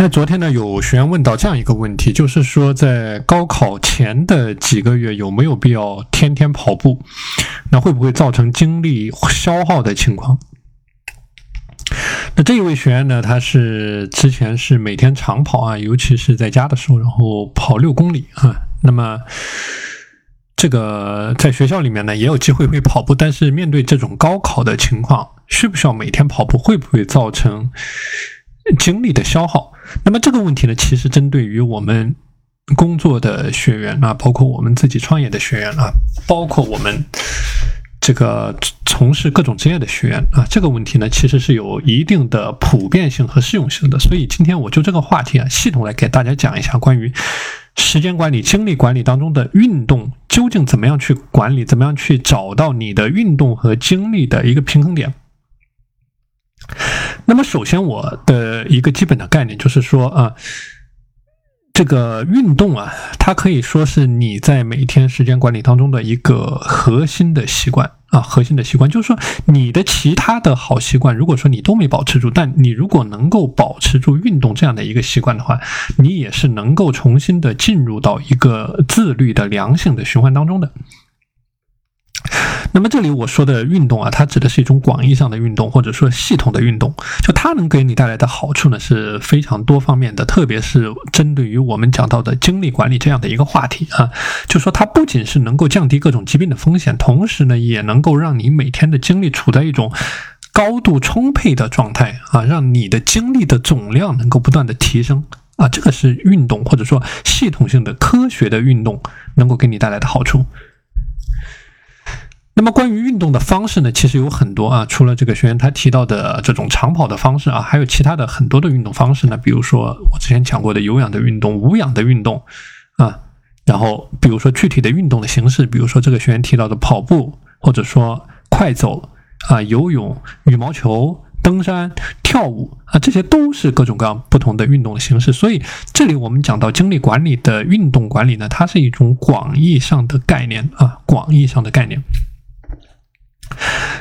那昨天呢，有学员问到这样一个问题，就是说在高考前的几个月有没有必要天天跑步？那会不会造成精力消耗的情况？那这一位学员呢，他是之前是每天长跑啊，尤其是在家的时候，然后跑六公里啊。那么这个在学校里面呢，也有机会会跑步，但是面对这种高考的情况，需不需要每天跑步？会不会造成精力的消耗？那么这个问题呢，其实针对于我们工作的学员啊，包括我们自己创业的学员啊，包括我们这个从事各种职业的学员啊，这个问题呢，其实是有一定的普遍性和适用性的。所以今天我就这个话题啊，系统来给大家讲一下关于时间管理、精力管理当中的运动究竟怎么样去管理，怎么样去找到你的运动和精力的一个平衡点。那么，首先我的一个基本的概念就是说啊，这个运动啊，它可以说是你在每天时间管理当中的一个核心的习惯啊，核心的习惯。就是说，你的其他的好习惯，如果说你都没保持住，但你如果能够保持住运动这样的一个习惯的话，你也是能够重新的进入到一个自律的良性的循环当中的。那么这里我说的运动啊，它指的是一种广义上的运动，或者说系统的运动。就它能给你带来的好处呢，是非常多方面的，特别是针对于我们讲到的精力管理这样的一个话题啊，就说它不仅是能够降低各种疾病的风险，同时呢，也能够让你每天的精力处在一种高度充沛的状态啊，让你的精力的总量能够不断的提升啊，这个是运动或者说系统性的科学的运动能够给你带来的好处。那么关于运动的方式呢，其实有很多啊，除了这个学员他提到的这种长跑的方式啊，还有其他的很多的运动方式呢。比如说我之前讲过的有氧的运动、无氧的运动啊，然后比如说具体的运动的形式，比如说这个学员提到的跑步，或者说快走啊、游泳、羽毛球、登山、跳舞啊，这些都是各种各样不同的运动的形式。所以这里我们讲到精力管理的运动管理呢，它是一种广义上的概念啊，广义上的概念。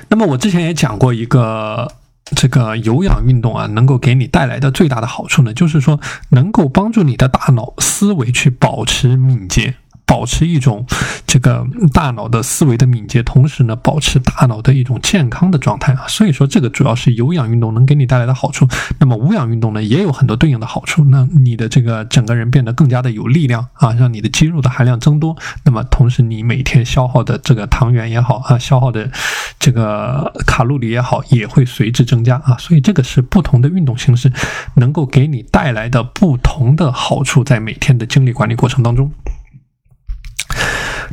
那么我之前也讲过一个这个有氧运动啊，能够给你带来的最大的好处呢，就是说能够帮助你的大脑思维去保持敏捷。保持一种这个大脑的思维的敏捷，同时呢，保持大脑的一种健康的状态啊。所以说，这个主要是有氧运动能给你带来的好处。那么无氧运动呢，也有很多对应的好处。那你的这个整个人变得更加的有力量啊，让你的肌肉的含量增多。那么同时，你每天消耗的这个糖原也好啊，消耗的这个卡路里也好，也会随之增加啊。所以这个是不同的运动形式能够给你带来的不同的好处，在每天的精力管理过程当中。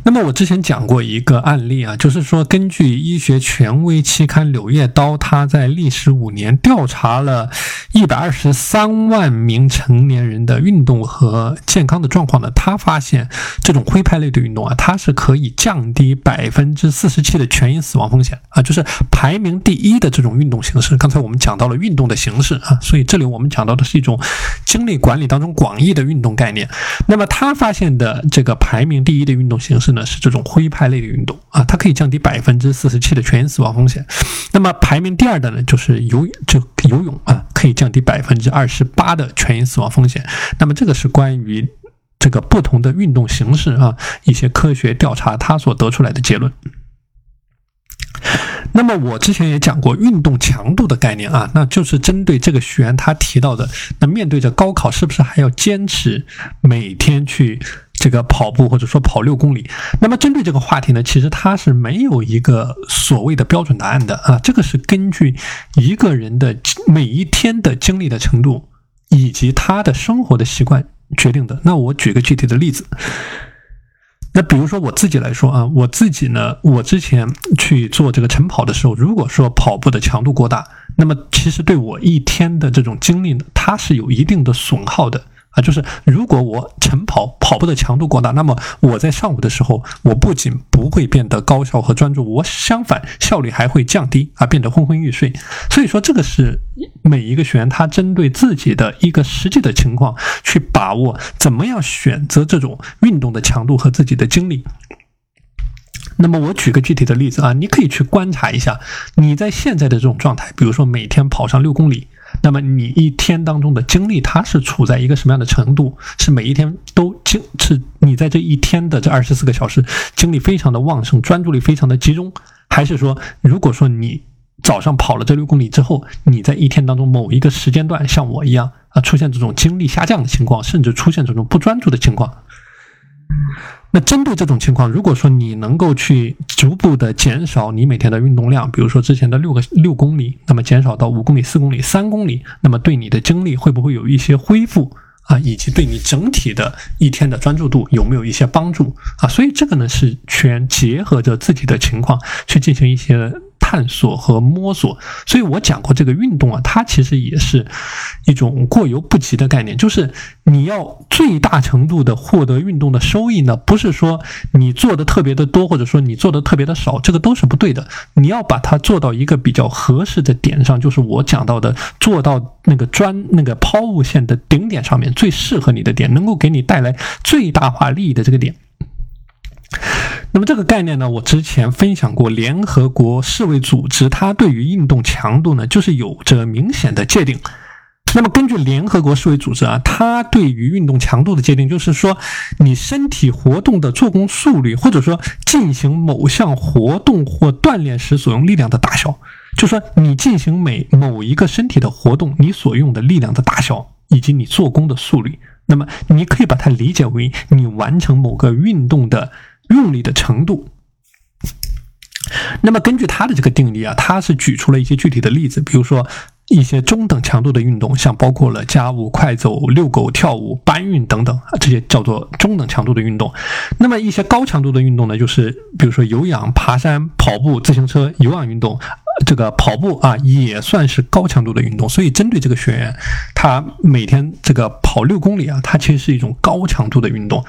那么我之前讲过一个案例啊，就是说根据医学权威期刊《柳叶刀》，他在历时五年调查了一百二十三万名成年人的运动和健康的状况呢，他发现这种挥拍类的运动啊，它是可以降低百分之四十七的全因死亡风险啊，就是排名第一的这种运动形式。刚才我们讲到了运动的形式啊，所以这里我们讲到的是一种精力管理当中广义的运动概念。那么他发现的这个排名第一的运动形式。是呢是这种挥拍类的运动啊，它可以降低百分之四十七的全因死亡风险。那么排名第二的呢，就是游就游泳啊，可以降低百分之二十八的全因死亡风险。那么这个是关于这个不同的运动形式啊，一些科学调查它所得出来的结论。那么我之前也讲过运动强度的概念啊，那就是针对这个学员他提到的，那面对着高考，是不是还要坚持每天去？这个跑步或者说跑六公里，那么针对这个话题呢，其实它是没有一个所谓的标准答案的啊，这个是根据一个人的每一天的经历的程度以及他的生活的习惯决定的。那我举个具体的例子，那比如说我自己来说啊，我自己呢，我之前去做这个晨跑的时候，如果说跑步的强度过大，那么其实对我一天的这种精力呢，它是有一定的损耗的。啊，就是如果我晨跑跑步的强度过大，那么我在上午的时候，我不仅不会变得高效和专注，我相反效率还会降低啊，变得昏昏欲睡。所以说，这个是每一个学员他针对自己的一个实际的情况去把握，怎么样选择这种运动的强度和自己的精力。那么我举个具体的例子啊，你可以去观察一下你在现在的这种状态，比如说每天跑上六公里。那么你一天当中的精力，它是处在一个什么样的程度？是每一天都精，是你在这一天的这二十四个小时精力非常的旺盛，专注力非常的集中，还是说，如果说你早上跑了这六公里之后，你在一天当中某一个时间段像我一样啊，出现这种精力下降的情况，甚至出现这种不专注的情况？那针对这种情况，如果说你能够去逐步的减少你每天的运动量，比如说之前的六个六公里，那么减少到五公里、四公里、三公里，那么对你的精力会不会有一些恢复啊？以及对你整体的一天的专注度有没有一些帮助啊？所以这个呢是全结合着自己的情况去进行一些。探索和摸索，所以我讲过这个运动啊，它其实也是一种过犹不及的概念。就是你要最大程度的获得运动的收益呢，不是说你做的特别的多，或者说你做的特别的少，这个都是不对的。你要把它做到一个比较合适的点上，就是我讲到的，做到那个专那个抛物线的顶点上面，最适合你的点，能够给你带来最大化利益的这个点。那么这个概念呢，我之前分享过，联合国世卫组织它对于运动强度呢，就是有着明显的界定。那么根据联合国世卫组织啊，它对于运动强度的界定，就是说你身体活动的做工速率，或者说进行某项活动或锻炼时所用力量的大小，就说你进行每某一个身体的活动，你所用的力量的大小，以及你做工的速率。那么你可以把它理解为你完成某个运动的。用力的程度。那么根据他的这个定义啊，他是举出了一些具体的例子，比如说一些中等强度的运动，像包括了家务、快走、遛狗、跳舞、搬运等等，这些叫做中等强度的运动。那么一些高强度的运动呢，就是比如说有氧、爬山、跑步、自行车、有氧运动。这个跑步啊，也算是高强度的运动。所以针对这个学员，他每天这个跑六公里啊，它其实是一种高强度的运动。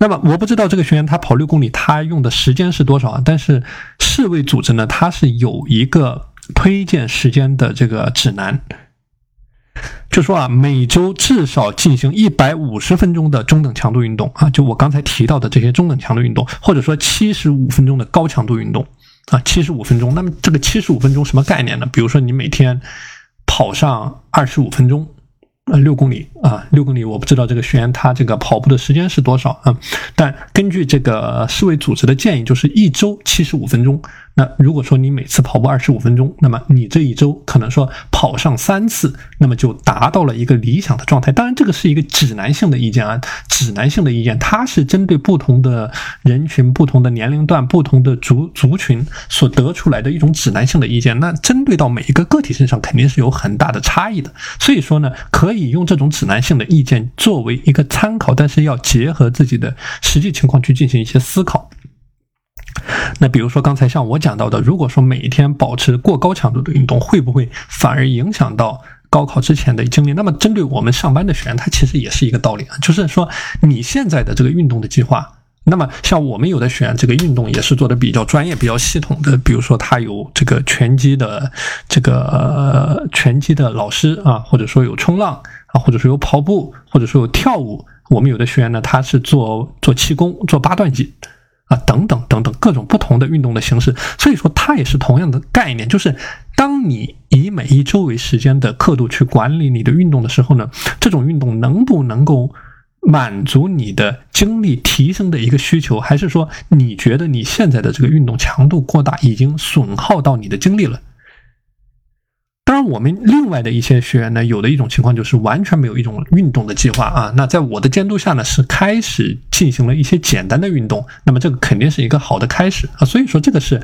那么我不知道这个学员他跑六公里他用的时间是多少啊？但是世卫组织呢，它是有一个推荐时间的这个指南，就说啊，每周至少进行一百五十分钟的中等强度运动啊，就我刚才提到的这些中等强度运动，或者说七十五分钟的高强度运动啊，七十五分钟。那么这个七十五分钟什么概念呢？比如说你每天跑上二十五分钟。呃，六公里啊，六公里，我不知道这个学员他这个跑步的时间是多少啊？但根据这个世卫组织的建议，就是一周七十五分钟。那如果说你每次跑步二十五分钟，那么你这一周可能说跑上三次，那么就达到了一个理想的状态。当然，这个是一个指南性的意见啊，指南性的意见，它是针对不同的人群、不同的年龄段、不同的族族群所得出来的一种指南性的意见。那针对到每一个个体身上，肯定是有很大的差异的。所以说呢，可以用这种指男性的意见作为一个参考，但是要结合自己的实际情况去进行一些思考。那比如说刚才像我讲到的，如果说每一天保持过高强度的运动，会不会反而影响到高考之前的精力？那么针对我们上班的学员，他其实也是一个道理啊，就是说你现在的这个运动的计划，那么像我们有的学员，这个运动也是做的比较专业、比较系统的，比如说他有这个拳击的这个拳击的老师啊，或者说有冲浪啊，或者说有跑步，或者说有跳舞。我们有的学员呢，他是做做气功、做八段锦。啊，等等等等，各种不同的运动的形式，所以说它也是同样的概念，就是当你以每一周为时间的刻度去管理你的运动的时候呢，这种运动能不能够满足你的精力提升的一个需求，还是说你觉得你现在的这个运动强度过大，已经损耗到你的精力了？我们另外的一些学员呢，有的一种情况就是完全没有一种运动的计划啊。那在我的监督下呢，是开始进行了一些简单的运动。那么这个肯定是一个好的开始啊。所以说，这个是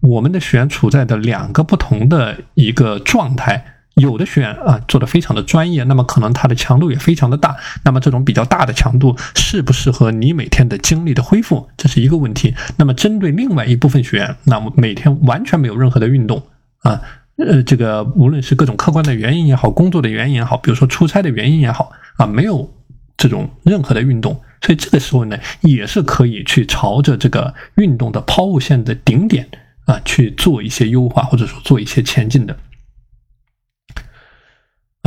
我们的学员处在的两个不同的一个状态。有的学员啊做的非常的专业，那么可能他的强度也非常的大。那么这种比较大的强度适不适合你每天的精力的恢复，这是一个问题。那么针对另外一部分学员，那么每天完全没有任何的运动啊。呃，这个无论是各种客观的原因也好，工作的原因也好，比如说出差的原因也好，啊，没有这种任何的运动，所以这个时候呢，也是可以去朝着这个运动的抛物线的顶点啊去做一些优化，或者说做一些前进的。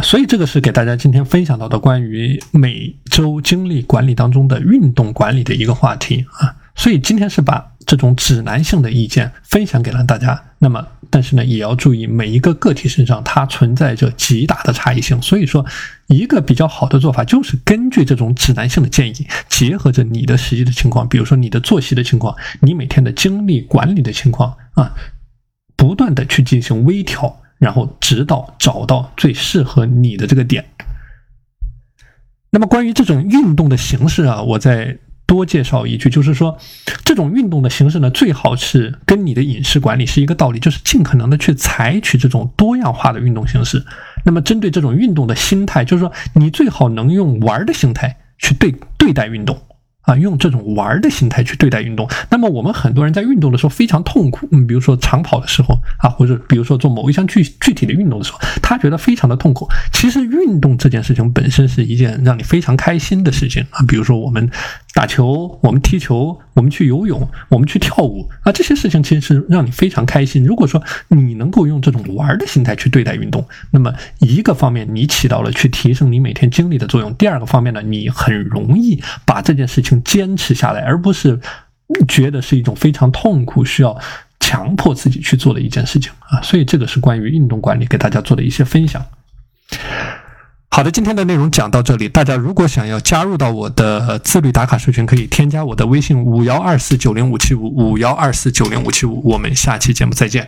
所以这个是给大家今天分享到的关于每周精力管理当中的运动管理的一个话题啊。所以今天是把。这种指南性的意见分享给了大家。那么，但是呢，也要注意每一个个体身上它存在着极大的差异性。所以说，一个比较好的做法就是根据这种指南性的建议，结合着你的实际的情况，比如说你的作息的情况，你每天的精力管理的情况啊，不断的去进行微调，然后直到找到最适合你的这个点。那么，关于这种运动的形式啊，我在。多介绍一句，就是说，这种运动的形式呢，最好是跟你的饮食管理是一个道理，就是尽可能的去采取这种多样化的运动形式。那么，针对这种运动的心态，就是说，你最好能用玩的心态去对对待运动。啊，用这种玩的心态去对待运动。那么我们很多人在运动的时候非常痛苦，嗯，比如说长跑的时候啊，或者比如说做某一项具具体的运动的时候，他觉得非常的痛苦。其实运动这件事情本身是一件让你非常开心的事情啊。比如说我们打球，我们踢球，我们去游泳，我们去跳舞啊，这些事情其实是让你非常开心。如果说你能够用这种玩的心态去对待运动，那么一个方面你起到了去提升你每天精力的作用，第二个方面呢，你很容易把这件事情。坚持下来，而不是觉得是一种非常痛苦、需要强迫自己去做的一件事情啊！所以这个是关于运动管理给大家做的一些分享。好的，今天的内容讲到这里，大家如果想要加入到我的自律打卡社群，可以添加我的微信五幺二四九零五七五五幺二四九零五七五，我们下期节目再见。